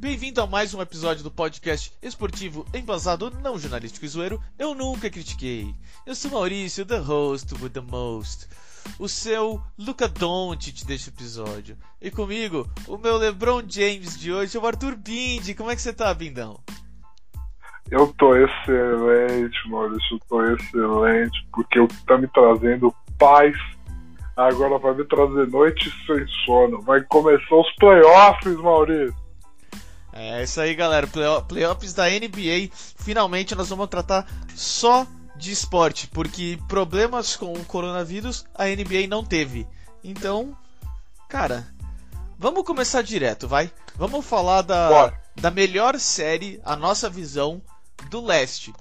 Bem-vindo a mais um episódio do podcast esportivo embasado não jornalístico e zoeiro. Eu nunca critiquei. Eu sou Maurício, the host with the most. O seu Luca Doncic deste episódio. E comigo, o meu LeBron James de hoje, o Arthur Bindi. Como é que você tá, Bindão? Eu tô excelente, Maurício. Eu tô excelente, porque o que tá me trazendo paz agora vai me trazer noite sem sono. Vai começar os playoffs, Maurício. É isso aí, galera. Play playoffs da NBA. Finalmente nós vamos tratar só de esporte, porque problemas com o coronavírus a NBA não teve. Então, cara, vamos começar direto, vai? Vamos falar da, da melhor série, a nossa visão, do leste,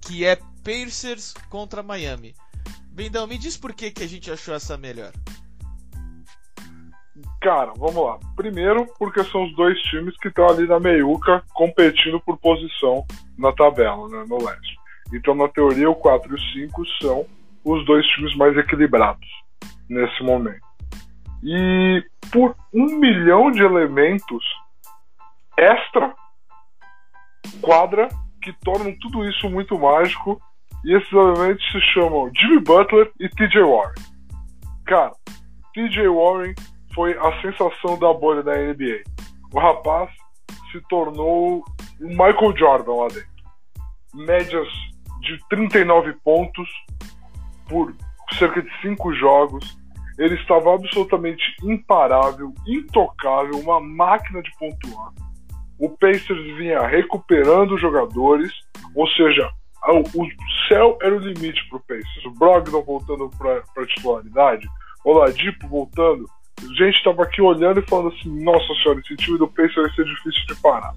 que é Pacers contra Miami. Bendão, me diz por que, que a gente achou essa melhor. Cara, vamos lá. Primeiro, porque são os dois times que estão ali na meiuca competindo por posição na tabela, né, no leste. Então, na teoria, o 4 e o 5 são os dois times mais equilibrados nesse momento. E por um milhão de elementos extra quadra que tornam tudo isso muito mágico. E esses elementos se chamam Jimmy Butler e TJ Warren. Cara, TJ Warren foi a sensação da bolha da NBA. O rapaz se tornou o Michael Jordan lá dentro. Médias de 39 pontos por cerca de 5 jogos. Ele estava absolutamente imparável, intocável, uma máquina de pontuar. O Pacers vinha recuperando os jogadores, ou seja, o céu era o limite para o Pacers. O Brogdon voltando para a titularidade, o Ladipo voltando. Gente estava aqui olhando e falando assim: nossa senhora, esse time do Pacers vai ser difícil de parar.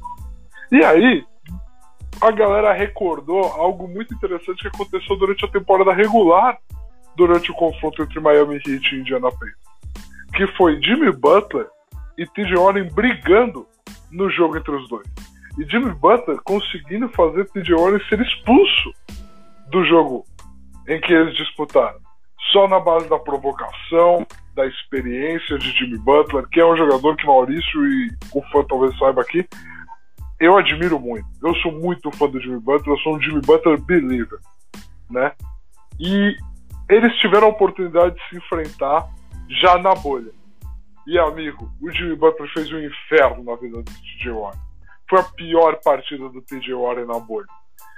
E aí, a galera recordou algo muito interessante que aconteceu durante a temporada regular, durante o confronto entre Miami Heat e Indiana Pacers, que foi Jimmy Butler e TJ Warren brigando no jogo entre os dois. E Jimmy Butler conseguindo fazer TJ Warren ser expulso do jogo em que eles disputaram. Só na base da provocação, da experiência de Jimmy Butler, que é um jogador que Maurício e o fã talvez saiba aqui, eu admiro muito. Eu sou muito fã do Jimmy Butler, eu sou um Jimmy Butler believer, né? E eles tiveram a oportunidade de se enfrentar já na bolha. E amigo, o Jimmy Butler fez um inferno na vida do TJ Warren. Foi a pior partida do TJ Warren na bolha.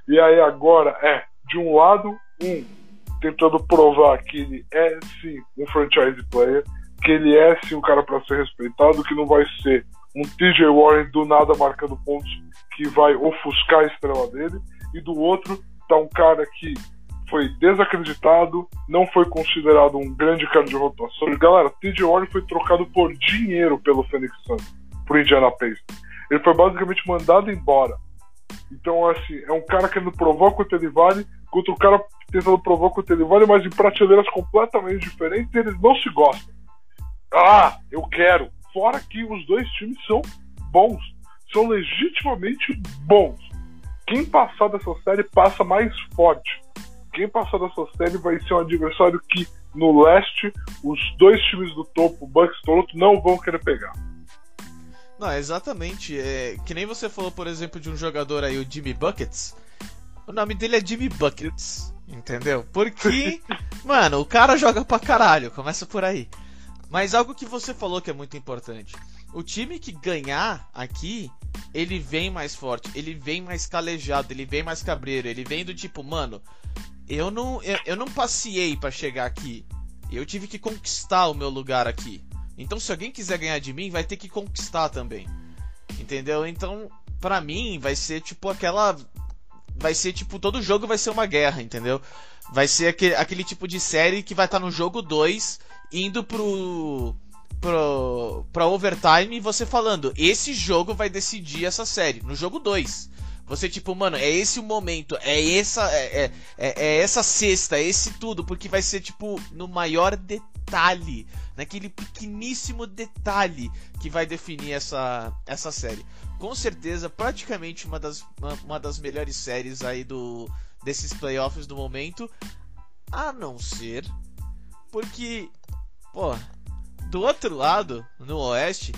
E aí agora é, de um lado, um tentando provar que ele é sim um franchise player, que ele é sim um cara para ser respeitado, que não vai ser um TJ Warren do nada marcando pontos que vai ofuscar a estrela dele, e do outro tá um cara que foi desacreditado, não foi considerado um grande cara de rotação. E, galera, TJ Warren foi trocado por dinheiro pelo Phoenix Suns, por Indiana Pacers. Ele foi basicamente mandado embora. Então, assim, é um cara querendo provar quanto ele vale, contra o cara tentando provar quanto ele vale, mas em prateleiras completamente diferentes, eles não se gostam. Ah, eu quero, Fora que os dois times são bons, são legitimamente bons. Quem passar dessa série passa mais forte. Quem passar dessa série vai ser um adversário que no leste os dois times do topo, Bucks e Toronto, não vão querer pegar. Não, exatamente. É, que nem você falou, por exemplo, de um jogador aí, o Jimmy Buckets. O nome dele é Jimmy Buckets, entendeu? Porque, mano, o cara joga pra caralho, começa por aí. Mas algo que você falou que é muito importante. O time que ganhar aqui, ele vem mais forte, ele vem mais calejado, ele vem mais cabreiro, ele vem do tipo, mano, eu não, eu, eu não passei para chegar aqui. Eu tive que conquistar o meu lugar aqui. Então, se alguém quiser ganhar de mim, vai ter que conquistar também. Entendeu? Então, pra mim, vai ser tipo aquela. Vai ser tipo. Todo jogo vai ser uma guerra, entendeu? Vai ser aquele, aquele tipo de série que vai estar tá no jogo 2 indo pro, pro pra overtime e você falando, esse jogo vai decidir essa série, no jogo 2. Você, tipo, mano, é esse o momento, é essa, é, é, é, é essa cesta, é esse tudo, porque vai ser, tipo, no maior detalhe, naquele pequeníssimo detalhe que vai definir essa, essa série. Com certeza, praticamente uma das, uma, uma das melhores séries aí do, desses playoffs do momento, a não ser porque, pô, do outro lado, no oeste,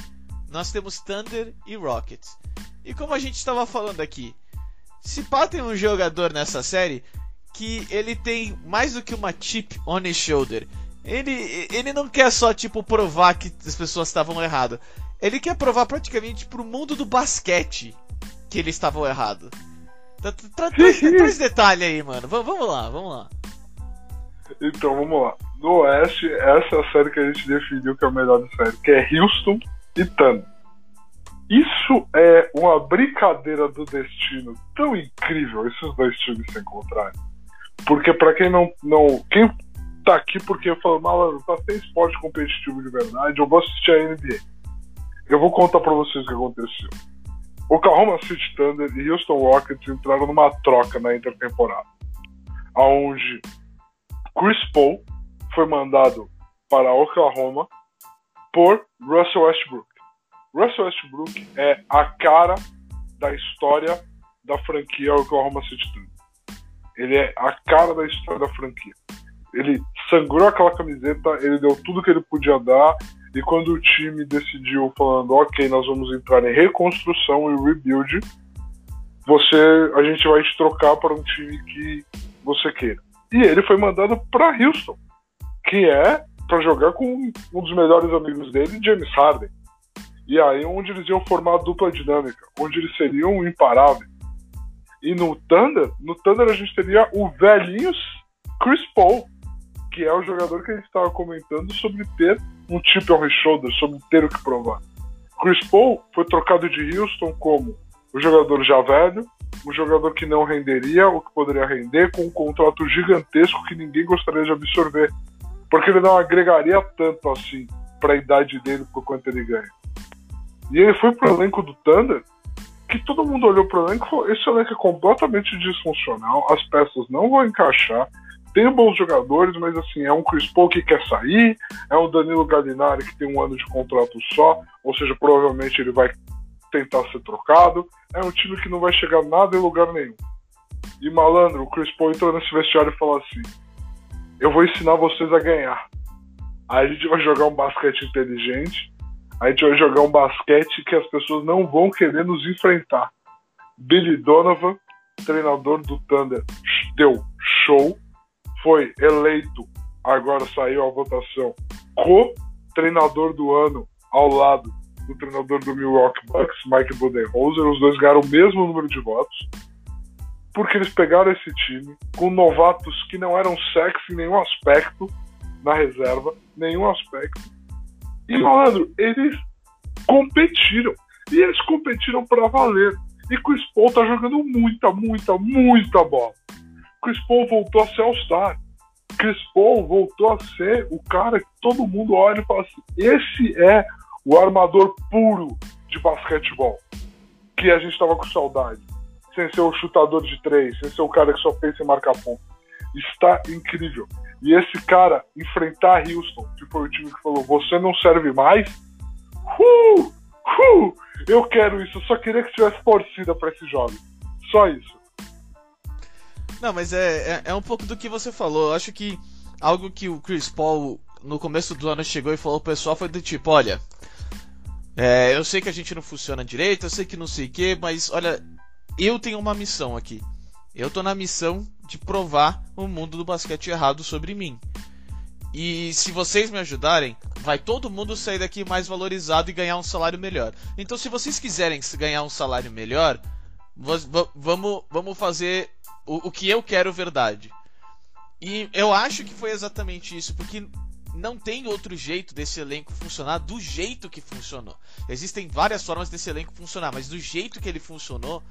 nós temos Thunder e Rockets. E como a gente estava falando aqui, se pá tem um jogador nessa série que ele tem mais do que uma chip on his shoulder. Ele, ele não quer só, tipo, provar que as pessoas estavam erradas. Ele quer provar praticamente pro mundo do basquete que eles estavam errados. Traz, traz detalhe aí, mano. Vamos lá, vamos lá. Então, vamos lá. No Oeste, essa é a série que a gente definiu que é a melhor série, que é Houston e Thunder. Isso é uma brincadeira do destino tão incrível, esses dois times se encontrarem. Porque para quem não, não. Quem tá aqui porque falou, malandro, tá sem esporte competitivo de verdade, eu vou assistir a NBA. Eu vou contar para vocês o que aconteceu. Oklahoma City Thunder e Houston Rockets entraram numa troca na intertemporada, aonde Chris Paul foi mandado para Oklahoma por Russell Westbrook. Russell Westbrook é a cara da história da franquia Oklahoma City Thunder. Ele é a cara da história da franquia. Ele sangrou aquela camiseta, ele deu tudo que ele podia dar, e quando o time decidiu, falando, ok, nós vamos entrar em reconstrução e rebuild, você, a gente vai te trocar para um time que você queira. E ele foi mandado para Houston, que é para jogar com um dos melhores amigos dele, James Harden. E aí onde eles iam formar a dupla dinâmica, onde eles seriam imparáveis. E no Thunder, no Thunder a gente teria o velhinhos Chris Paul, que é o jogador que a gente estava comentando sobre ter um chip on his shoulder, sobre ter o que provar. Chris Paul foi trocado de Houston como o jogador já velho, um jogador que não renderia o que poderia render, com um contrato gigantesco que ninguém gostaria de absorver. Porque ele não agregaria tanto assim para a idade dele por quanto ele ganha. E ele foi pro elenco do Thunder, que todo mundo olhou pro elenco e falou: esse elenco é completamente disfuncional, as peças não vão encaixar. Tem bons jogadores, mas assim, é um Chris Paul que quer sair, é um Danilo Gallinari que tem um ano de contrato só, ou seja, provavelmente ele vai tentar ser trocado. É um time que não vai chegar nada em lugar nenhum. E malandro, o Chris Paul entrou nesse vestiário e falou assim: Eu vou ensinar vocês a ganhar. Aí a gente vai jogar um basquete inteligente, a gente vai jogar um basquete que as pessoas não vão querer nos enfrentar. Billy Donovan, treinador do Thunder, deu show, foi eleito, agora saiu a votação, co-treinador do ano ao lado do treinador do Milwaukee Bucks, Mike Budenholzer. Os dois ganharam o mesmo número de votos, porque eles pegaram esse time com novatos que não eram sexy em nenhum aspecto na reserva, nenhum aspecto e, malandro, eles competiram. E eles competiram para valer. E Chris Paul tá jogando muita, muita, muita bola. Chris Paul voltou a ser All-Star. Chris Paul voltou a ser o cara que todo mundo olha e fala assim: esse é o armador puro de basquetebol. Que a gente tava com saudade. Sem ser o chutador de três, sem ser o cara que só pensa em marcar ponto. Está incrível. E esse cara enfrentar Houston, que foi o time que falou: você não serve mais. Uh, uh, eu quero isso. Eu só queria que tivesse torcida para esse jogo. Só isso. Não, mas é, é, é, um pouco do que você falou. Eu acho que algo que o Chris Paul no começo do ano chegou e falou pro pessoal foi do tipo: olha, é, eu sei que a gente não funciona direito, eu sei que não sei o que, mas olha, eu tenho uma missão aqui. Eu tô na missão de provar o mundo do basquete errado sobre mim. E se vocês me ajudarem, vai todo mundo sair daqui mais valorizado e ganhar um salário melhor. Então, se vocês quiserem ganhar um salário melhor, vamos, vamos fazer o, o que eu quero verdade. E eu acho que foi exatamente isso, porque não tem outro jeito desse elenco funcionar do jeito que funcionou. Existem várias formas desse elenco funcionar, mas do jeito que ele funcionou,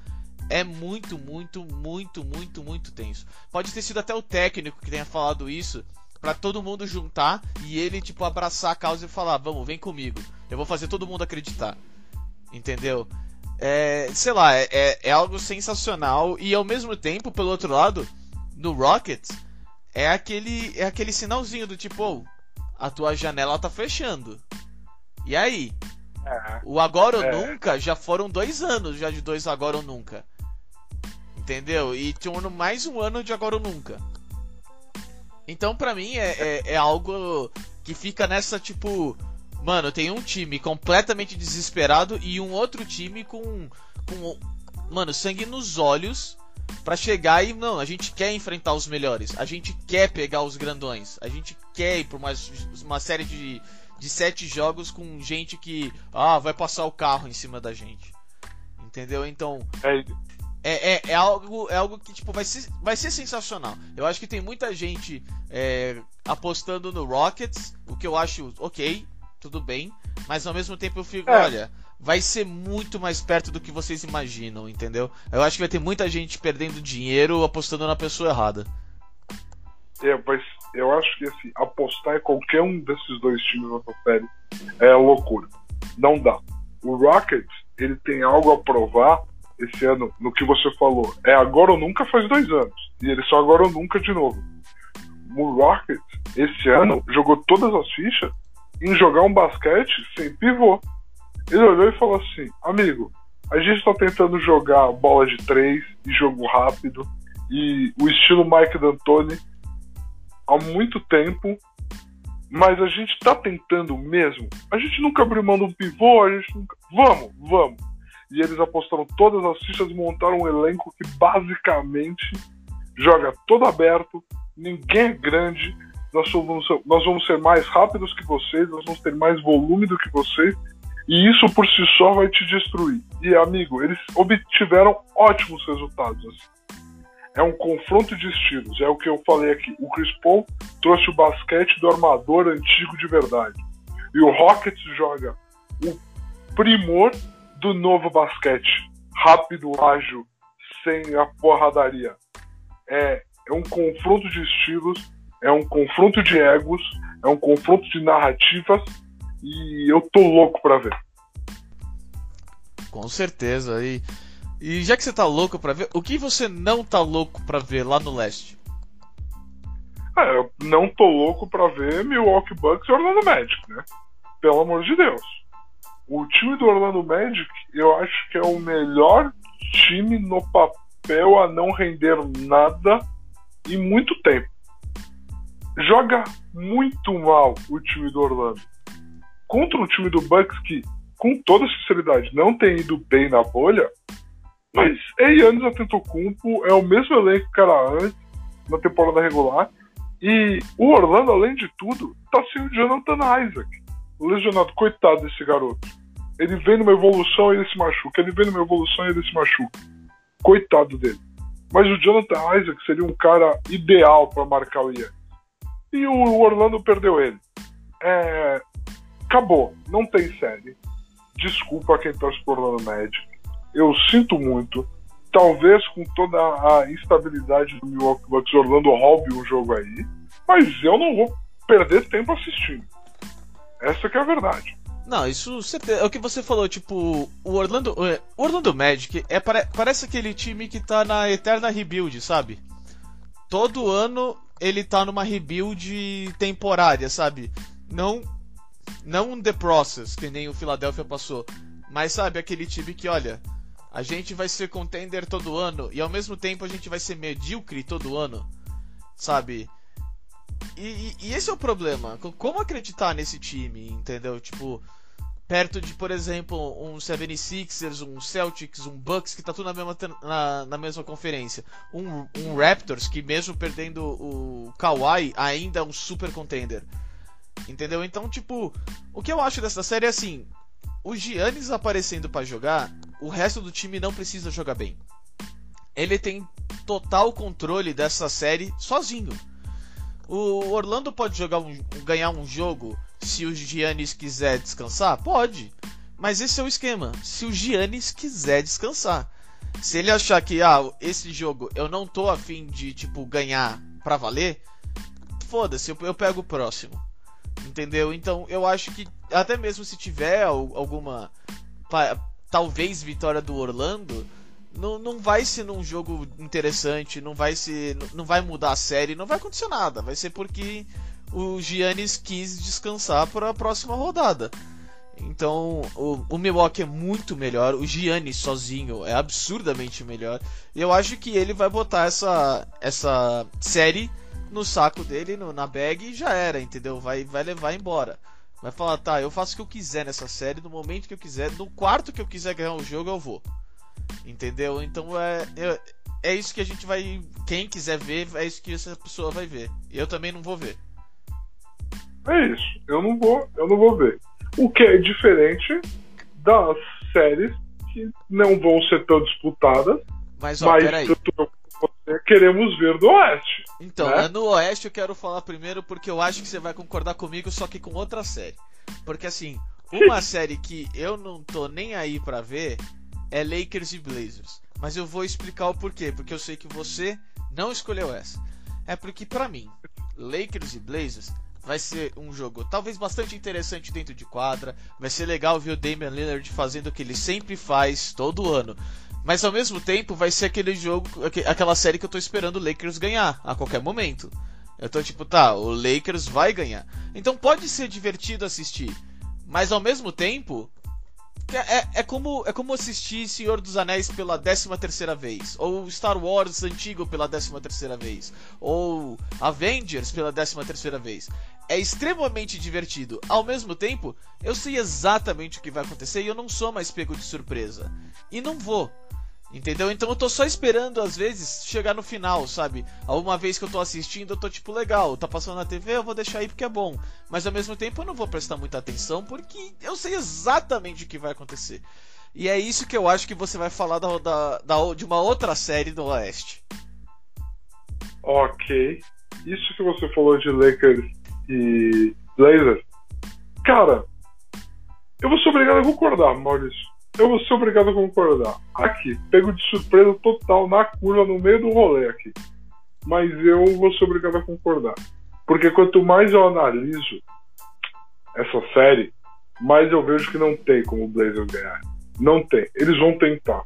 é muito, muito, muito, muito, muito tenso. Pode ter sido até o técnico que tenha falado isso para todo mundo juntar e ele tipo abraçar a causa e falar: "Vamos, vem comigo. Eu vou fazer todo mundo acreditar". Entendeu? É, sei lá, é, é, é algo sensacional e ao mesmo tempo, pelo outro lado, no Rockets, é aquele, é aquele sinalzinho do tipo, oh, a tua janela tá fechando. E aí? É. O agora ou É. nunca já foram dois anos já de dois agora ou nunca. Entendeu? E tinha mais um ano de agora ou nunca. Então, pra mim, é, é, é algo que fica nessa tipo. Mano, tem um time completamente desesperado e um outro time com. com mano, sangue nos olhos pra chegar e. Não, a gente quer enfrentar os melhores. A gente quer pegar os grandões. A gente quer ir pra uma, uma série de, de sete jogos com gente que. Ah, vai passar o carro em cima da gente. Entendeu? Então. É, É, é, é algo, é algo que tipo, vai, ser, vai ser sensacional. Eu acho que tem muita gente é, apostando no Rockets, o que eu acho ok, tudo bem, mas ao mesmo tempo eu fico, É. olha, vai ser muito mais perto do que vocês imaginam, entendeu? Eu acho que vai ter muita gente perdendo dinheiro apostando na pessoa errada. é, mas eu acho que assim, apostar em qualquer um desses dois times nessa série é loucura. Não dá. O Rockets, ele tem algo a provar esse ano no que você falou. É agora ou nunca faz dois anos. E ele só agora ou nunca de novo. O Rockets, esse ano, jogou todas as fichas em jogar um basquete sem pivô. Ele olhou e falou assim: Amigo, a gente tá tentando jogar bola de três e jogo rápido e o estilo Mike D'Antoni há muito tempo, mas a gente tá tentando mesmo. A gente nunca abriu mão de um pivô, a gente nunca. Vamos, vamos. E eles apostaram todas as fichas e montaram um elenco que basicamente joga todo aberto, ninguém é grande, nós vamos, ser, nós vamos ser mais rápidos que vocês, nós vamos ter mais volume do que vocês, e isso por si só vai te destruir. E amigo, eles obtiveram ótimos resultados. Assim. É um confronto de estilos, é o que eu falei aqui. O Chris Paul trouxe o basquete do armador antigo de verdade. E o Rockets joga o primor do novo basquete. Rápido, ágil, sem a porradaria. É, é um confronto de estilos, é um confronto de egos, é um confronto de narrativas e eu tô louco pra ver. Com certeza. E, e já que você tá louco pra ver, o que você não tá louco pra ver lá no leste? É, eu não tô louco pra ver Milwaukee Bucks e Orlando Magic, né? Pelo amor de Deus. O time do Orlando Magic, eu acho que é o melhor time no papel a não render nada em muito tempo. Joga muito mal o time do Orlando. Contra um time do Bucks que, com toda sinceridade, não tem ido bem na bolha, mas é Yannis Antetokounmpo, é o mesmo elenco que era antes, na temporada regular, e o Orlando, além de tudo, tá sem o Jonathan Isaac. Lesionado, coitado desse garoto. Ele vem numa evolução e ele se machuca. Ele vem numa evolução e ele se machuca. Coitado dele. Mas o Jonathan Isaac seria um cara ideal para marcar o Yannis. E o Orlando perdeu ele. É... Acabou. Não tem série. Desculpa quem torce por Orlando Magic. Eu sinto muito. Talvez com toda a instabilidade do Milwaukee Bucks, Orlando roube um jogo aí. Mas eu não vou perder tempo assistindo. Essa que é a verdade. Não, isso certeza. É o que você falou, tipo, o Orlando. O Orlando Magic é, pare- parece aquele time que tá na eterna rebuild, sabe? Todo ano ele tá numa rebuild temporária, sabe? Não. Não The Process, que nem o Philadelphia passou. Mas sabe, aquele time que, olha, a gente vai ser contender todo ano e ao mesmo tempo a gente vai ser medíocre todo ano, sabe? E, e- e esse é o problema. Co- Como acreditar nesse time, entendeu? Tipo, perto de, por exemplo, um 76ers, um Celtics, um Bucks, que tá tudo na mesma, na, na mesma conferência. Um, um Raptors, que mesmo perdendo o Kawhi, ainda é um super contender. Entendeu? Então, tipo, o que eu acho dessa série é assim: o Giannis aparecendo pra jogar, o resto do time não precisa jogar bem. Ele tem total controle dessa série sozinho. O Orlando pode jogar um, ganhar um jogo se o Giannis quiser descansar? Pode. Mas esse é o esquema. Se o Giannis quiser descansar. Se ele achar que, ah, esse jogo eu não tô afim de, tipo, ganhar pra valer, foda-se, eu, eu pego o próximo. Entendeu? Então eu acho que, até mesmo se tiver al- alguma. talvez vitória do Orlando, não, não vai ser num jogo interessante, não vai ser, não vai mudar a série, não vai acontecer nada. Vai ser porque o Giannis quis descansar para a próxima rodada. Então, o, o Milwaukee é muito melhor, o Giannis sozinho é absurdamente melhor. E eu acho que ele vai botar essa, essa série no saco dele, no, na bag e já era, entendeu? Vai, vai levar embora. Vai falar, tá, eu faço o que eu quiser nessa série, no momento que eu quiser, no quarto que eu quiser ganhar o jogo, eu vou. Entendeu? Então é, é, é isso que a gente vai. Quem quiser ver, é isso que essa pessoa vai ver. Eu também não vou ver. É isso. Eu não vou, eu não vou ver. O que é diferente das séries que não vão ser tão disputadas. Mas, ó, mas peraí. queremos ver do Oeste. Então, né? no Oeste eu quero falar primeiro porque eu acho que você vai concordar comigo, só que com outra série. Porque assim, uma série que eu não tô nem aí para ver é Lakers e Blazers. Mas eu vou explicar o porquê, porque eu sei que você não escolheu essa. É porque para mim, Lakers e Blazers vai ser um jogo talvez bastante interessante dentro de quadra. Vai ser legal ver o Damian Lillard fazendo o que ele sempre faz todo ano. Mas ao mesmo tempo vai ser aquele jogo, aquela série que eu tô esperando o Lakers ganhar a qualquer momento. Eu tô tipo, tá, o Lakers vai ganhar. Então pode ser divertido assistir. Mas ao mesmo tempo, é, é, como, é como assistir Senhor dos Anéis pela 13 terceira vez, ou Star Wars antigo pela 13 terceira vez, ou Avengers pela 13 terceira vez. É extremamente divertido. Ao mesmo tempo, eu sei exatamente o que vai acontecer e eu não sou mais pego de surpresa. E não vou. Entendeu? Então eu tô só esperando, às vezes, chegar no final, sabe? Alguma vez que eu tô assistindo, eu tô tipo, legal, tá passando na TV, eu vou deixar aí porque é bom. Mas ao mesmo tempo eu não vou prestar muita atenção porque eu sei exatamente o que vai acontecer. E é isso que eu acho que você vai falar da, da, da de uma outra série do Oeste. Ok. Isso que você falou de Lakers e Blazers, cara, eu vou ser obrigado a concordar, Maurício eu vou ser obrigado a concordar. Aqui, pego de surpresa total na curva, no meio do rolê aqui. Mas eu vou ser obrigado a concordar. Porque quanto mais eu analiso essa série, mais eu vejo que não tem como o Blazers ganhar. Não tem. Eles vão tentar.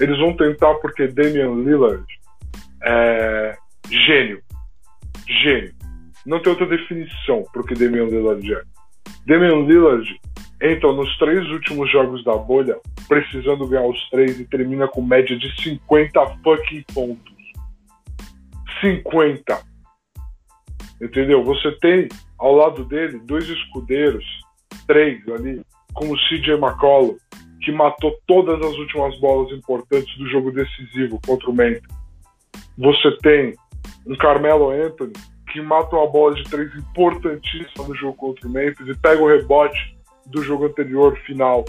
Eles vão tentar porque Damian Lillard é gênio. Gênio. Não tem outra definição porque Damian Lillard é. Damian Lillard entra nos três últimos jogos da bolha, precisando ganhar os três e termina com média de 50 fucking pontos. 50. Entendeu? Você tem ao lado dele dois escudeiros, três ali, como o CJ McCollum, que matou todas as últimas bolas importantes do jogo decisivo contra o Memphis. Você tem um Carmelo Anthony que mata uma bola de três importantíssima no jogo contra o Memphis e pega o rebote do jogo anterior final.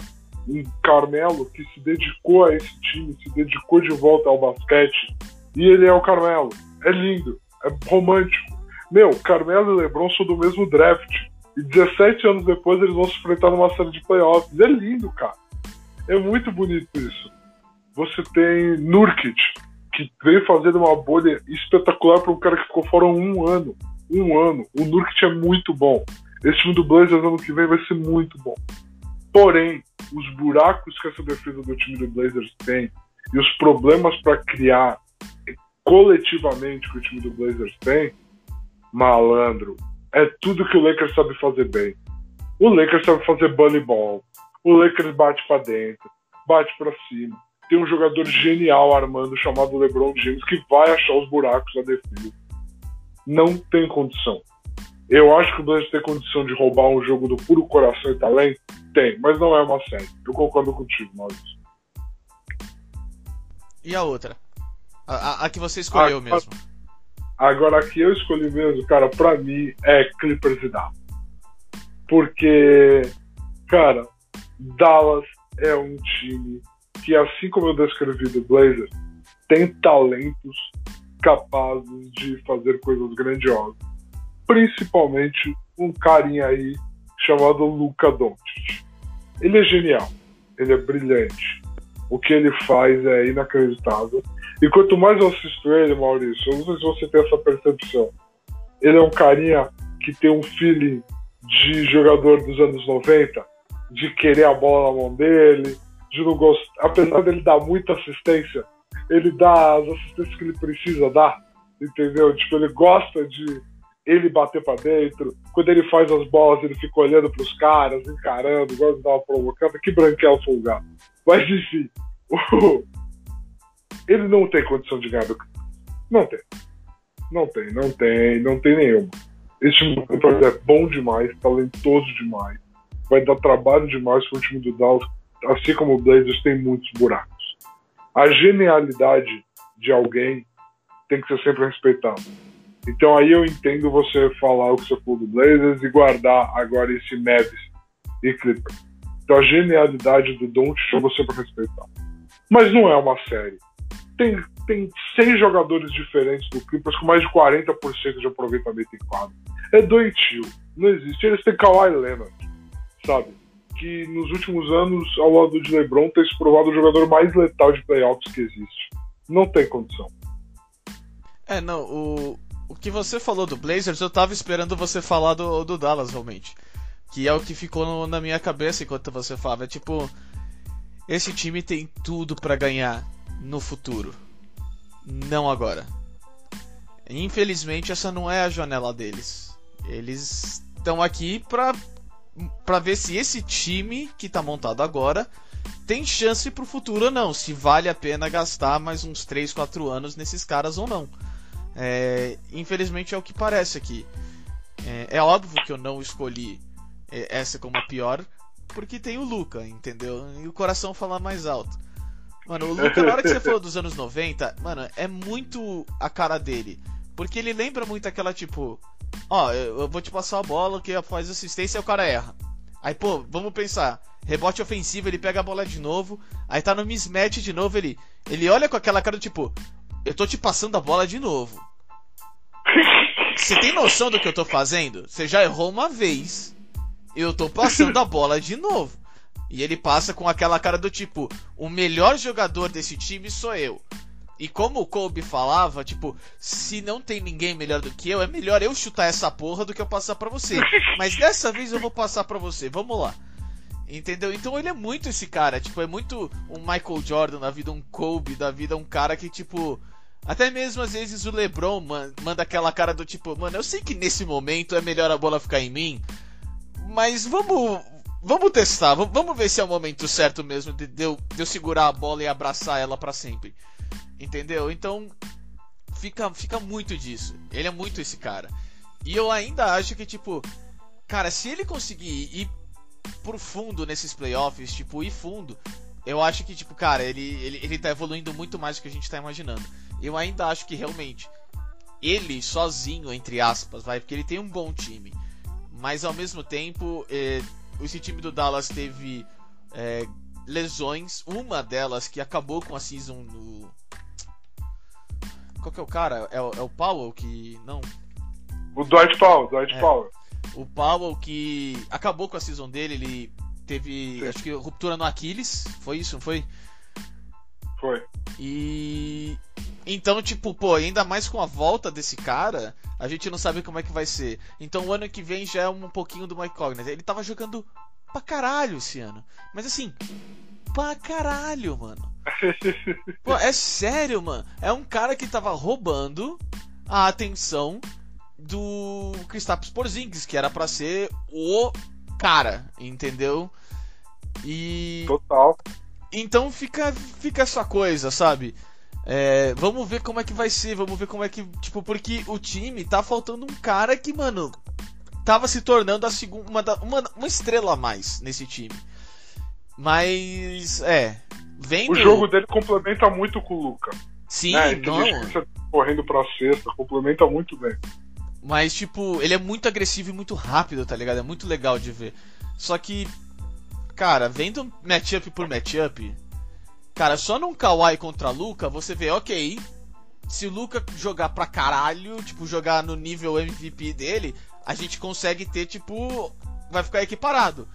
Um Carmelo que se dedicou a esse time, se dedicou de volta ao basquete. E ele é o Carmelo. É lindo, é romântico. Meu, Carmelo e LeBron são do mesmo draft. E 17 anos depois eles vão se enfrentar numa série de playoffs. É lindo, cara. É muito bonito isso. Você tem Nurkic, que veio fazendo uma bolha espetacular para um cara que ficou fora um ano. Um ano. O Nurkic é muito bom. Esse time do Blazers ano que vem vai ser muito bom. Porém, os buracos que essa defesa do time do Blazers tem e os problemas para criar coletivamente que o time do Blazers tem, malandro, é tudo que o Lakers sabe fazer bem. O Lakers sabe fazer bunny ball. O Lakers bate para dentro, bate para cima. Tem um jogador genial armando chamado LeBron James que vai achar os buracos da defesa. Não tem condição. Eu acho que o Blazers tem condição de roubar um jogo do puro coração e talento? Tem, mas não é uma série. Eu concordo contigo, Maurício. E a outra? A, a, a que você escolheu a, mesmo. Agora, a que eu escolhi mesmo, cara, pra mim é Clippers e Dallas. Porque, cara, Dallas é um time que, assim como eu descrevi do Blazers, tem talentos capazes de fazer coisas grandiosas principalmente um carinha aí chamado Luca Doncic. Ele é genial, ele é brilhante. O que ele faz é inacreditável. E quanto mais eu assisto ele, Maurício, eu não sei se você tem essa percepção. Ele é um carinha que tem um feeling de jogador dos anos 90, de querer a bola na mão dele, de não gostar. Apesar dele dar muita assistência, ele dá as assistências que ele precisa dar, entendeu? Tipo, ele gosta de ele bater para dentro. Quando ele faz as bolas, ele fica olhando pros caras, encarando, gosta de dar uma. Que branquel folgado. Mas enfim, ele não tem condição de ganhar do Não tem. Não tem, não tem, não tem nenhuma. Esse time é bom demais, talentoso demais. Vai dar trabalho demais pro time do Dallas, assim como o Blazers tem muitos buracos. A genialidade de alguém tem que ser sempre respeitada. Então aí eu entendo você falar o que você falou do Blazers e guardar agora esse Mavis e Clippers. Então a genialidade do Don't eu vou sempre respeitar. Mas não é uma série. Tem, tem seis jogadores diferentes do Clippers com mais de 40% de aproveitamento em quadro. É doentio. Não existe. Eles têm Kawhi Leonard, sabe? Que nos últimos anos, ao lado de LeBron, tem se provado o jogador mais letal de playoffs que existe. Não tem condição. É, não, o, o que você falou do Blazers, eu tava esperando você falar do, do Dallas, realmente. Que é o que ficou no, na minha cabeça enquanto você falava. É tipo, esse time tem tudo para ganhar no futuro. Não agora. Infelizmente, essa não é a janela deles. Eles estão aqui pra, pra ver se esse time que tá montado agora tem chance pro futuro ou não. Se vale a pena gastar mais uns 3, 4 anos nesses caras ou não. É, infelizmente é o que parece aqui. É, é, óbvio que eu não escolhi é, essa como a pior, porque tem o Luca, entendeu? E o coração fala mais alto. Mano, o Luca, na hora que você falou dos anos 90, mano, é muito a cara dele. Porque ele lembra muito aquela tipo, ó, eu vou te passar a bola, que faz assistência e o cara erra. Aí, pô, vamos pensar. Rebote ofensivo, ele pega a bola de novo. Aí tá no mismatch de novo, ele, ele olha com aquela cara do tipo, eu tô te passando a bola de novo. Você tem noção do que eu tô fazendo? Você já errou uma vez. Eu tô passando a bola de novo. E ele passa com aquela cara do tipo: o melhor jogador desse time sou eu. E como o Kobe falava, tipo, se não tem ninguém melhor do que eu, é melhor eu chutar essa porra do que eu passar para você. Mas dessa vez eu vou passar para você. Vamos lá. Entendeu? Então ele é muito esse cara, tipo, é muito um Michael Jordan da vida, um Kobe da vida, um cara que, tipo, até mesmo às vezes o LeBron manda aquela cara do tipo, mano, eu sei que nesse momento é melhor a bola ficar em mim, mas vamos vamos testar, vamos ver se é o momento certo mesmo de, eu, de eu segurar a bola e abraçar ela para sempre. Entendeu? Então fica fica muito disso. Ele é muito esse cara. E eu ainda acho que tipo, cara, se ele conseguir ir pro fundo nesses playoffs, tipo, ir fundo, eu acho que tipo, cara, ele ele, ele tá evoluindo muito mais do que a gente tá imaginando eu ainda acho que realmente ele sozinho, entre aspas, vai, porque ele tem um bom time. Mas ao mesmo tempo, é, esse time do Dallas teve é, lesões. Uma delas que acabou com a season no. Qual que é o cara? É, é o Powell que. Não. O Dwight Powell, Dwight é, Powell. O Powell que acabou com a season dele, ele teve. Sim. Acho que ruptura no Aquiles. Foi isso, não foi? Foi. E então, tipo, pô, ainda mais com a volta desse cara, a gente não sabe como é que vai ser. Então o ano que vem já é um pouquinho do Mike Cognizant. Ele tava jogando pra caralho esse ano. Mas assim, pra caralho, mano. Pô, é sério, mano. É um cara que tava roubando a atenção do Kristaps Porzingis, que era para ser o cara, entendeu? E total. Então fica fica essa coisa, sabe? É, vamos ver como é que vai ser, vamos ver como é que. Tipo, porque o time tá faltando um cara que, mano, tava se tornando a segunda. Uma, uma, uma estrela a mais nesse time. Mas, é. Vendo... O jogo dele complementa muito com o Luca. Sim, né? não. Correndo pra sexta, complementa muito bem. Mas, tipo, ele é muito agressivo e muito rápido, tá ligado? É muito legal de ver. Só que, cara, vendo matchup por matchup, Cara, só num Kawhi contra Luca, você vê, ok, se o Luca jogar pra caralho, tipo, jogar no nível MVP dele, a gente consegue ter, tipo, vai ficar equiparado.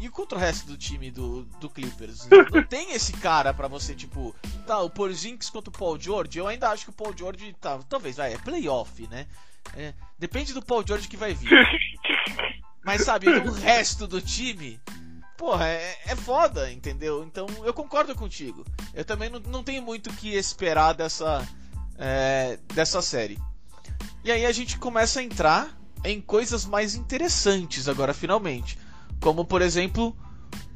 E contra o resto do time do, do Clippers? Não tem esse cara para você, tipo, tá, o Porzingis contra o Paul George, eu ainda acho que o Paul George, tá, talvez, vai, é playoff, né? É, depende do Paul George que vai vir. Mas sabe, o resto do time, porra, é, é foda, entendeu? Então eu concordo contigo. Eu também não, não tenho muito o que esperar dessa, é, dessa série. E aí a gente começa a entrar em coisas mais interessantes agora, finalmente. Como, por exemplo,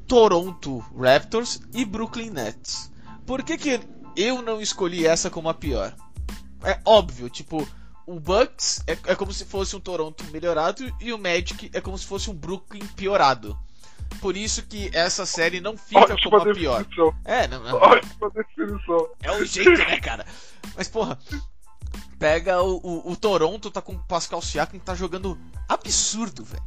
Toronto Raptors e Brooklyn Nets. Por que, que eu não escolhi essa como a pior? É óbvio, tipo, o Bucks é, é como se fosse um Toronto melhorado e o Magic é como se fosse um Brooklyn piorado. Por isso que essa série não fica Ótima como a definição. pior. É, não, não, Ótima definição. é o jeito, né, cara? Mas, porra, pega o, o, o Toronto, tá com o Pascal Siakam que tá jogando absurdo, velho.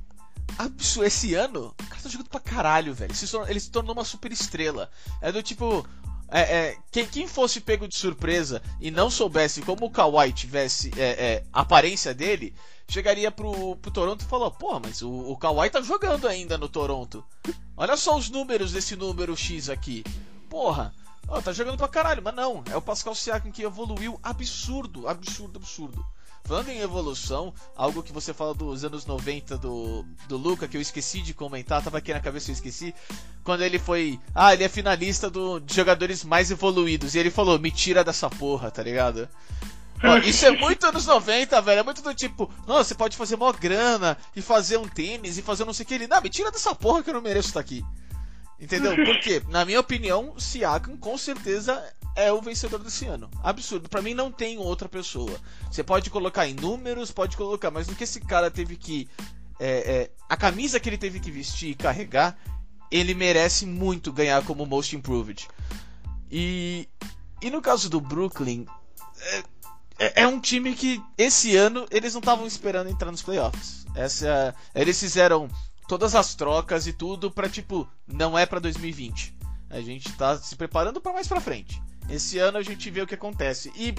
Absurdo. Esse ano, o cara tá jogando pra caralho, velho. Ele se tornou uma super estrela. É do tipo. É, é, quem, quem fosse pego de surpresa e não soubesse como o Kawhi tivesse é, é, a aparência dele, chegaria pro, pro Toronto e falou: Porra, mas o, o Kawhi tá jogando ainda no Toronto. Olha só os números desse número X aqui. Porra, ó, tá jogando pra caralho, mas não. É o Pascal Siakam que evoluiu absurdo, absurdo, absurdo. Falando em evolução, algo que você fala dos anos 90 do, do Luca, que eu esqueci de comentar, tava aqui na cabeça eu esqueci. Quando ele foi. Ah, ele é finalista do, de jogadores mais evoluídos. E ele falou: me tira dessa porra, tá ligado? Ó, isso é muito anos 90, velho. É muito do tipo, não, você pode fazer mó grana e fazer um tênis e fazer não sei o que. Ele, não, me tira dessa porra que eu não mereço estar aqui. Entendeu? Porque, na minha opinião, Siakam com certeza é o vencedor desse ano. Absurdo. Pra mim não tem outra pessoa. Você pode colocar em números, pode colocar, mas no que esse cara teve que. é, é, a camisa que ele teve que vestir e carregar, ele merece muito ganhar como Most Improved. E, e no caso do Brooklyn, é, é- é um time que esse ano eles não estavam esperando entrar nos playoffs. Essa, eles fizeram todas as trocas e tudo pra tipo, não é pra 2020. A gente tá se preparando pra mais pra frente. Esse ano a gente vê o que acontece. E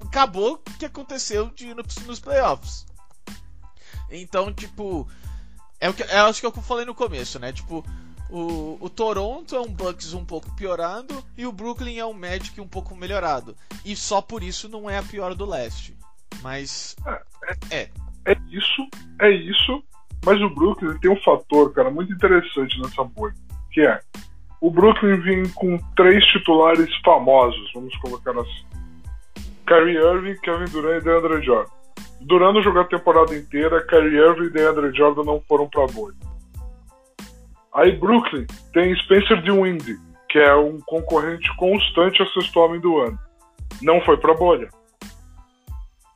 acabou que aconteceu de nos playoffs. Então, tipo, é o que é, acho que é eu falei no começo, né? Tipo, o, o Toronto é um Bucks um pouco piorado e o Brooklyn é um Magic um pouco melhorado. E só por isso não é a pior do leste. Mas É isso, é isso. Mas o Brooklyn tem um fator, cara, muito interessante nessa bolha. Que é, o Brooklyn vem com três titulares famosos, vamos colocar assim. Kyrie Irving, Kevin Durant e DeAndre Jordan. Durant jogou a temporada inteira, Kyrie Irving e DeAndre Jordan não foram pra bolha. Aí Brooklyn tem Spencer Dinwiddie, que é um concorrente constante a sexto homem do ano. Não foi pra bolha.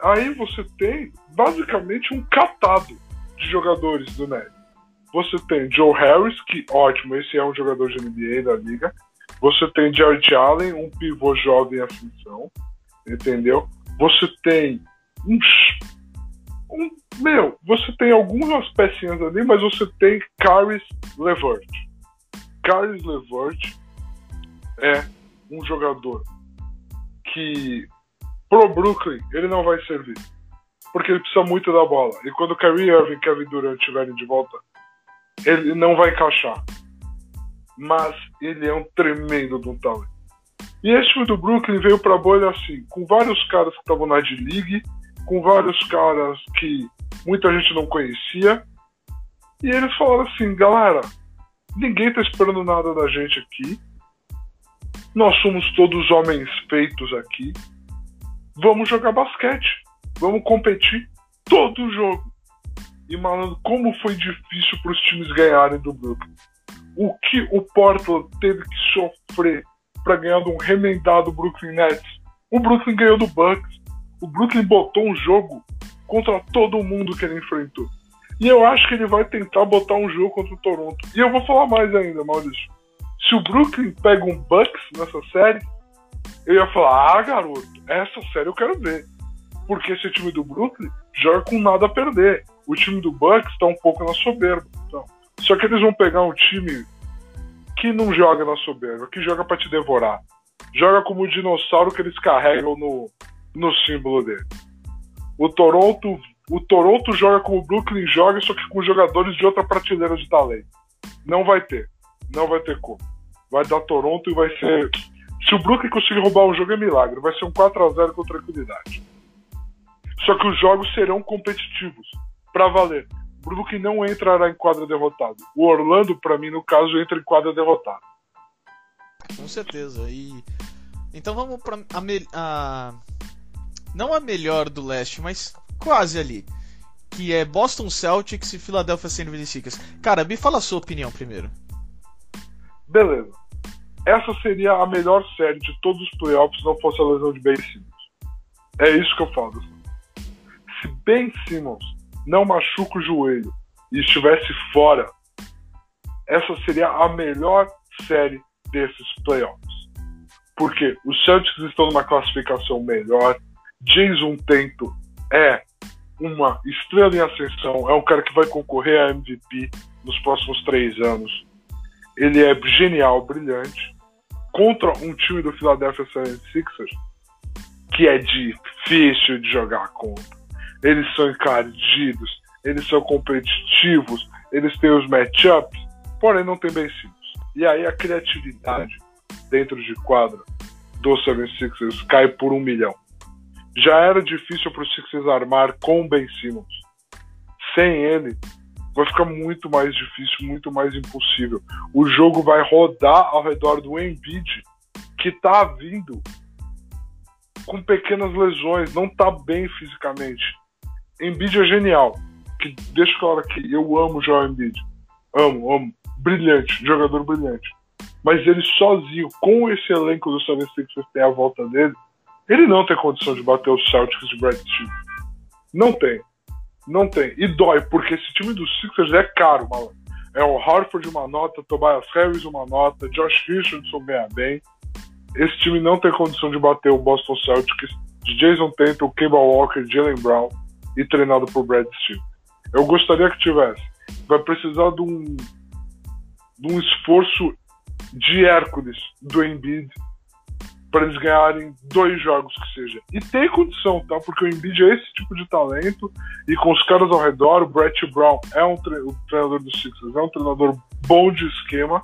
Aí você tem basicamente um catado de jogadores do Nets. Você tem Joe Harris, que ótimo, esse é um jogador de NBA da liga. Você tem Jared Allen, um pivô jovem em ascensão, entendeu? Você tem um, meu, você tem algumas pecinhas ali, mas você tem Caris LeVert. Caris LeVert é um jogador que pro Brooklyn ele não vai servir. Porque ele precisa muito da bola. E quando Kyrie Irving e Kevin Durant estiverem de volta, ele não vai encaixar. Mas ele é um tremendo de um talento. E esse time do Brooklyn veio pra bolha assim, com vários caras que estavam na D-League, com vários caras que muita gente não conhecia. E eles falaram assim, galera, ninguém tá esperando nada da gente aqui. Nós somos todos homens feitos aqui. Vamos jogar basquete. Vamos competir todo jogo. E, malandro, como foi difícil para os times ganharem do Brooklyn. O que o Portland teve que sofrer para ganhar de um remendado Brooklyn Nets. O Brooklyn ganhou do Bucks. O Brooklyn botou um jogo contra todo mundo que ele enfrentou. E eu acho que ele vai tentar botar um jogo contra o Toronto. E eu vou falar mais ainda, Maurício. Se o Brooklyn pega um Bucks nessa série, eu ia falar: ah, garoto, essa série eu quero ver. Porque esse time do Brooklyn joga com nada a perder. O time do Bucks está um pouco na soberba. Então. Só que eles vão pegar um time que não joga na soberba, que joga para te devorar. Joga como o dinossauro que eles carregam no, no símbolo dele. O Toronto, o Toronto joga como o Brooklyn joga, só que com jogadores de outra prateleira de talento. Não vai ter. Não vai ter como. Vai dar Toronto e vai ser. Se o Brooklyn conseguir roubar o jogo é milagre. Vai ser um 4 a 0 com tranquilidade. Só que os jogos serão competitivos. Pra valer. Brooklyn não entrará em quadra derrotado. O Orlando, para mim, no caso, entra em quadra derrotado. Com certeza. E então vamos para a, a não a melhor do leste, mas quase ali, que é Boston Celtics e Philadelphia 76ers. Cara, me fala a sua opinião primeiro. Beleza. Essa seria a melhor série de todos os playoffs se não fosse a lesão de Ben Simmons. É isso que eu falo. Se Ben Simmons não machuca o joelho e estivesse fora, essa seria a melhor série desses playoffs. Porque os Celtics estão numa classificação melhor, Jason Tento é uma estrela em ascensão, é um cara que vai concorrer a MVP nos próximos três anos. Ele é genial, brilhante. Contra um time do Philadelphia 76ers, que é difícil de jogar contra. Eles são encardidos, eles são competitivos, eles têm os matchups, porém não tem vencidos. E aí a criatividade dentro de quadra do 76ers cai por um milhão. Já era difícil para o Sixers armar com o Ben Simmons. Sem ele, vai ficar muito mais difícil, muito mais impossível. O jogo vai rodar ao redor do Embiid, que está vindo com pequenas lesões, não está bem fisicamente. Embiid é genial. Que deixa claro que eu amo o Joel Embiid. Amo, amo. Brilhante, jogador brilhante. Mas ele sozinho, com esse elenco do 76ers tem a volta dele, ele não tem condição de bater os Celtics de Brad Stevens. Não tem. Não tem. E dói, porque esse time dos Sixers é caro, malandro. É o Harford uma nota, Tobias Harris uma nota, Josh Richardson ganha bem. Esse time não tem condição de bater o Boston Celtics de Jason Tatum, Kemba Walker, Jalen Brown e treinado por Brad Stevens. Eu gostaria que tivesse. Vai precisar de um, de um esforço de Hércules do Embiid para eles ganharem dois jogos que seja. E tem condição, tá? Porque o Embiid é esse tipo de talento e com os caras ao redor, o Brett Brown é um tre o treinador do Sixers, é um treinador bom de esquema,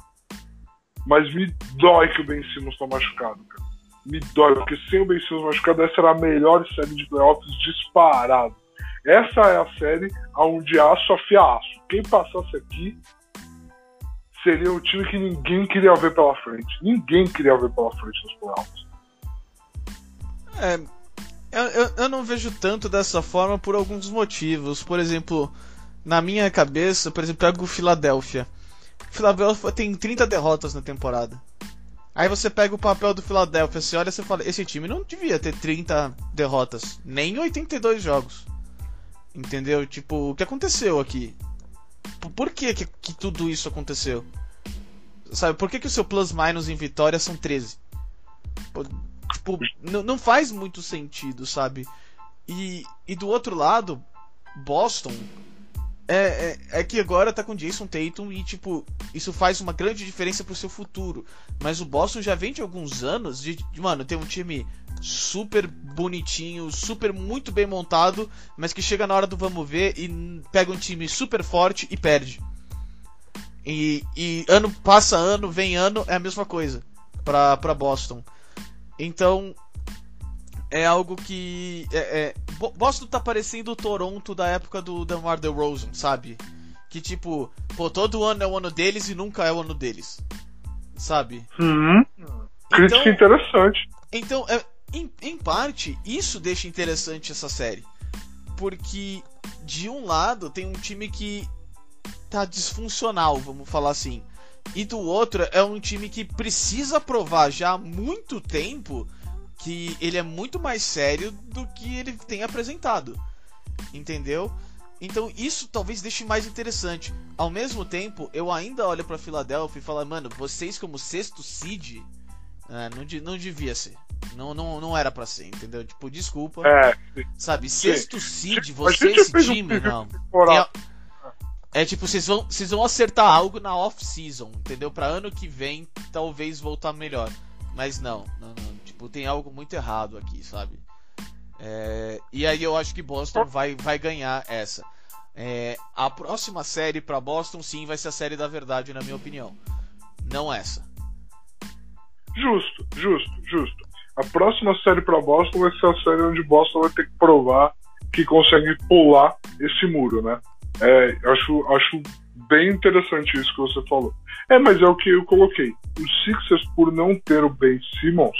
mas me dói que o Ben Simmons tá machucado, cara. Me dói, porque sem o Ben Simmons machucado, essa era a melhor série de playoffs disparado. Essa é a série onde aço afia aço. Quem passasse aqui seria o time que ninguém queria ver pela frente. Ninguém queria ver pela frente nos playoffs. É, eu, eu não vejo tanto dessa forma por alguns motivos. Por exemplo, na minha cabeça, por exemplo, pego o Philadelphia. O Philadelphia tem 30 derrotas na temporada. Aí você pega o papel do Philadelphia, você olha e fala, esse time não devia ter 30 derrotas, nem 82 jogos. Entendeu? Tipo, o que aconteceu aqui? Por que, que, que, tudo isso aconteceu? Sabe, por que, que o seu plus minus em vitória são 13? Tipo, não faz muito sentido, sabe? E, e do outro lado, Boston é, é, é, que agora tá com Jason Tatum e, tipo, isso faz uma grande diferença pro seu futuro. Mas o Boston já vem de alguns anos de, de mano, ter um time super bonitinho, super muito bem montado, mas que chega na hora do vamos ver e pega um time super forte e perde. E, e ano passa ano, vem ano, é a mesma coisa pra, pra Boston. Então, é algo que. É, é, Boston tá parecendo o Toronto da época do DeMar DeRozan, sabe? Que tipo, pô, todo ano é o ano deles e nunca é o ano deles. Sabe? Crítica então, interessante. Então, é, em, em parte, isso deixa interessante essa série. Porque, de um lado, tem um time que tá disfuncional, vamos falar assim. E do outro, é um time que precisa provar já há muito tempo que ele é muito mais sério do que ele tem apresentado. Entendeu? Então isso talvez deixe mais interessante. Ao mesmo tempo, eu ainda olho para Filadélfia e falo, mano, vocês como sexto seed, é, não, não devia ser. Não, não, não era para ser, entendeu? Tipo, desculpa. É, sabe, sexto seed, você esse time, não. É, é tipo, vocês vão, vocês vão acertar algo na off-season, entendeu? Para ano que vem, talvez voltar melhor. Mas não, não, não, tipo, tem algo muito errado aqui, sabe? É, e aí eu acho que Boston vai, vai ganhar essa. É, a próxima série para Boston, sim, vai ser a série da verdade, na minha opinião. Não essa. Justo, justo, justo. A próxima série para Boston vai ser a série onde Boston vai ter que provar que consegue pular esse muro, né? É, acho, acho bem interessante isso que você falou. É, mas é o que eu coloquei. Os Sixers, por não ter o Ben Simmons,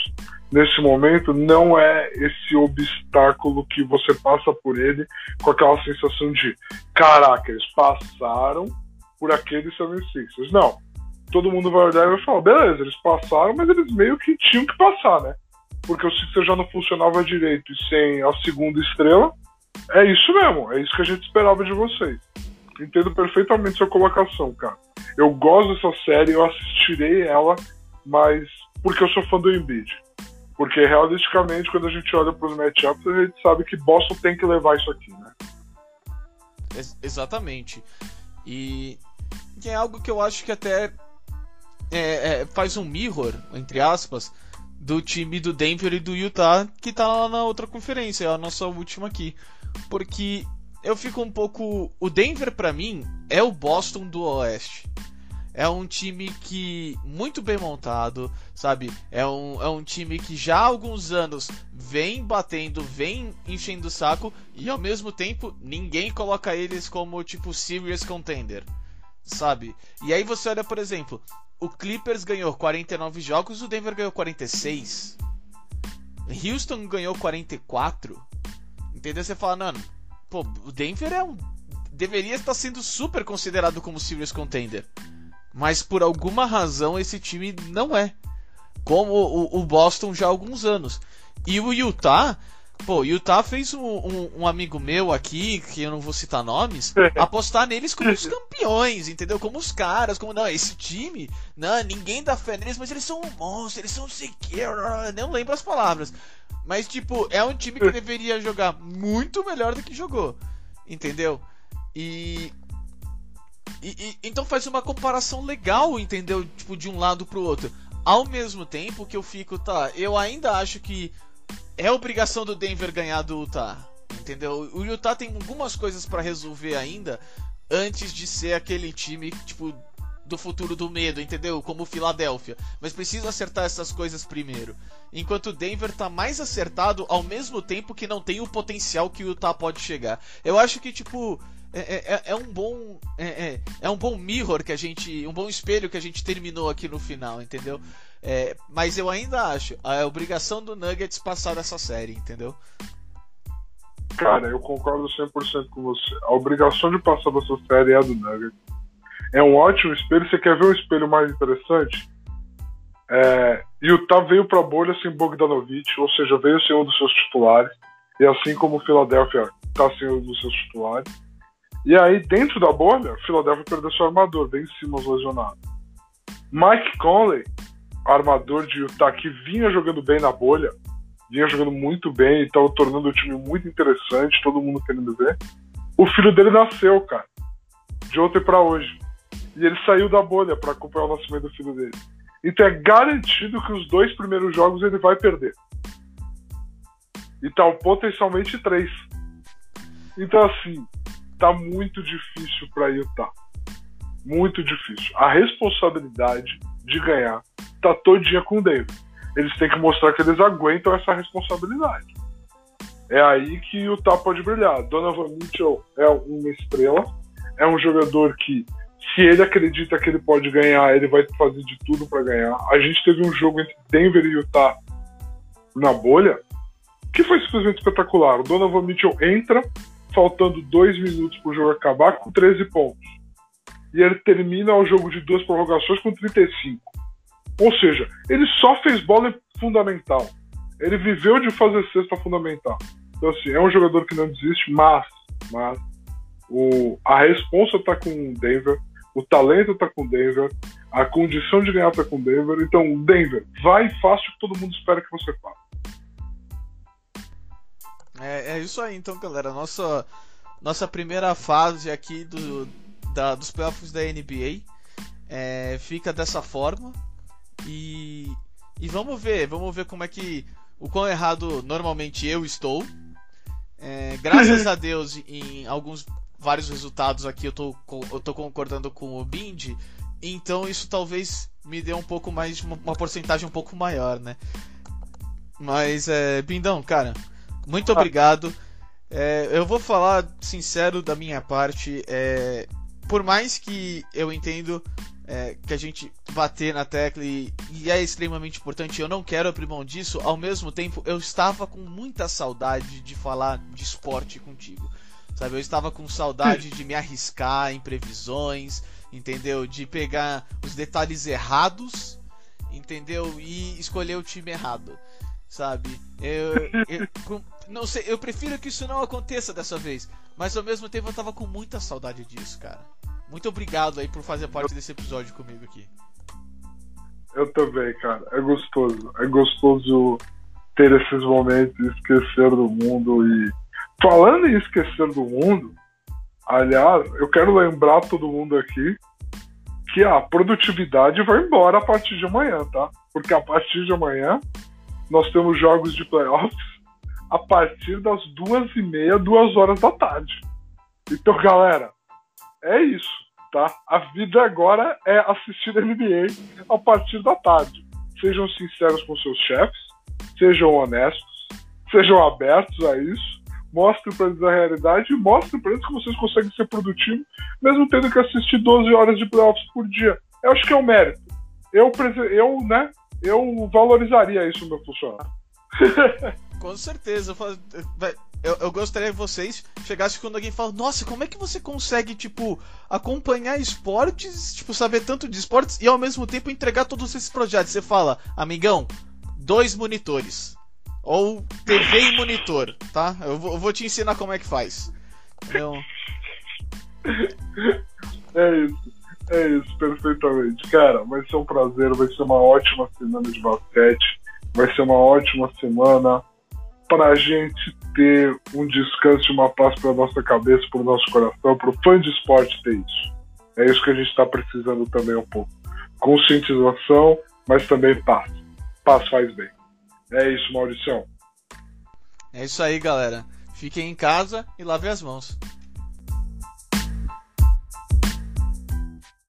nesse momento, não é esse obstáculo que você passa por ele com aquela sensação de caraca, eles passaram por aqueles 76ers. Não. Todo mundo vai olhar e vai falar, beleza, eles passaram, mas eles meio que tinham que passar, né? Porque o Sixers já não funcionava direito e sem a segunda estrela. É isso mesmo, é isso que a gente esperava de vocês. Entendo perfeitamente sua colocação, cara. Eu gosto dessa série, eu assistirei ela, mas porque eu sou fã do Embiid. Porque realisticamente, quando a gente olha para os matchups, a gente sabe que Boston tem que levar isso aqui, né? Exatamente. E é algo que eu acho que até é, é, faz um mirror, entre aspas, do time do Denver e do Utah que tá lá na outra conferência, é a nossa última aqui. Porque eu fico um pouco. O Denver, para mim, é o Boston do Oeste. É um time que muito bem montado, sabe? É um, é um time que já há alguns anos vem batendo, vem enchendo o saco e ao mesmo tempo ninguém coloca eles como tipo serious contender, sabe? E aí você olha, por exemplo, o Clippers ganhou 49 jogos, o Denver ganhou 46. Houston ganhou 44. Entendeu? Você fala, mano, pô, o Denver é um. Deveria estar sendo super considerado como serious contender. Mas por alguma razão esse time não é. Como o, o Boston já há alguns anos. E o Utah, pô, o Utah fez um, um, um, amigo meu aqui, que eu não vou citar nomes, apostar neles como os campeões, entendeu? Como os caras, como não, esse time, não, ninguém dá fé neles, mas eles são um monstro, eles são secure, não lembro as palavras. Mas, tipo, é um time que deveria jogar muito melhor do que jogou. Entendeu? E. E, e, então faz uma comparação legal, entendeu? Tipo, de um lado pro outro. Ao mesmo tempo que eu fico, tá, eu ainda acho que é obrigação do Denver ganhar do Utah. Entendeu? O Utah tem algumas coisas para resolver ainda antes de ser aquele time, tipo, do futuro do medo, entendeu? Como Filadélfia. Mas precisa acertar essas coisas primeiro. Enquanto Denver tá mais acertado ao mesmo tempo que não tem o potencial que o Utah pode chegar. Eu acho que, tipo. É, é, é, é um bom é, é, é, um bom mirror que a gente um bom espelho que a gente terminou aqui no final entendeu é, mas eu ainda acho a obrigação do Nuggets passar dessa série entendeu cara eu concordo 100% com você a obrigação de passar dessa série é a do Nuggets é um ótimo espelho. Você quer ver um espelho mais interessante? É, Utah veio para a bolha sem Bogdanovich, ou seja, veio sem um dos seus titulares, e assim como o Philadelphia está sem um dos seus titulares. E aí, dentro da bolha, Philadelphia perdeu seu armador, Ben Simmons lesionado. Mike Conley, armador de Utah, que vinha jogando bem na bolha, vinha jogando muito bem e estava tornando o time muito interessante, todo mundo querendo ver. O filho dele nasceu, cara, de ontem para hoje. E ele saiu da bolha para acompanhar o nascimento do filho dele. Então é garantido que os dois primeiros jogos ele vai perder. Então, potencialmente três. Então, assim, tá muito difícil para Utah. Muito difícil. A responsabilidade de ganhar tá todinha com o David. Eles têm que mostrar que eles aguentam essa responsabilidade. É aí que o Utah pode brilhar. Donovan Mitchell é uma estrela, é um jogador que se ele acredita que ele pode ganhar, ele vai fazer de tudo para ganhar. A gente teve um jogo entre Denver e Utah na bolha que foi simplesmente espetacular. O Donovan Mitchell entra, faltando dois minutos para o jogo acabar, com 13 pontos. E ele termina o jogo de duas prorrogações com 35. Ou seja, ele só fez bola fundamental. Ele viveu de fazer cesta fundamental. Então, assim, é um jogador que não desiste, mas, mas o, a responsa está com o Denver o talento tá com o Denver, a condição de ganhar tá com o Denver. Então, Denver, vai fácil que todo mundo espera que você faça. É, é isso aí, então, galera. Nossa, nossa primeira fase aqui do, da, dos playoffs da NBA é, fica dessa forma. E, e vamos ver, vamos ver como é que. O quão errado normalmente eu estou. É, graças a Deus, em alguns vários resultados aqui eu tô, eu tô concordando com o Bind, então isso talvez me dê um pouco mais, uma, porcentagem um pouco maior, né? Mas, é, Bindão, cara, muito ah. obrigado. É, eu vou falar sincero da minha parte. É, por mais que eu entendo é, que a gente bater na tecla e, e, é extremamente importante, eu não quero abrir mão disso. Ao mesmo tempo, eu estava com muita saudade de falar de esporte contigo. Sabe, eu estava com saudade de me arriscar em previsões, entendeu? De pegar os detalhes errados, entendeu? E escolher o time errado, sabe? Eu, eu não sei, eu prefiro que isso não aconteça dessa vez, mas ao mesmo tempo eu estava com muita saudade disso, cara. Muito obrigado aí por fazer parte desse episódio comigo aqui. Eu também, cara. É gostoso. É gostoso ter esses momentos, esquecer do mundo e Falando em esquecer do mundo, aliás, eu quero lembrar todo mundo aqui que a produtividade vai embora a partir de amanhã, tá? Porque a partir de amanhã nós temos jogos de playoffs a partir das duas e meia, duas horas da tarde. Então, galera, é isso, tá? A vida agora é assistir NBA a partir da tarde. Sejam sinceros com seus chefes, sejam honestos, sejam abertos a isso mostre para eles a realidade e mostre para eles que vocês conseguem ser produtivos, mesmo tendo que assistir 12 horas de playoffs por dia. Eu acho que é um mérito. Eu, eu, né, eu valorizaria isso no meu funcionário. Com certeza. Eu, eu, gostaria que vocês chegassem quando alguém fala, nossa, como é que você consegue, tipo, acompanhar esportes, tipo, saber tanto de esportes e ao mesmo tempo entregar todos esses projetos? Você fala, amigão, dois monitores ou TV e monitor, tá? Eu vou, eu vou te ensinar como é que faz. É isso, é isso, perfeitamente. Cara, vai ser um prazer, vai ser uma ótima semana de basquete, vai ser uma ótima semana para a gente ter um descanso e uma paz para nossa cabeça, para o nosso coração, para o fã de esporte ter isso. É isso que a gente está precisando também um pouco. Conscientização, mas também paz. Paz faz bem. É isso, Mauricião. É isso aí, galera. Fiquem em casa e lavem as mãos.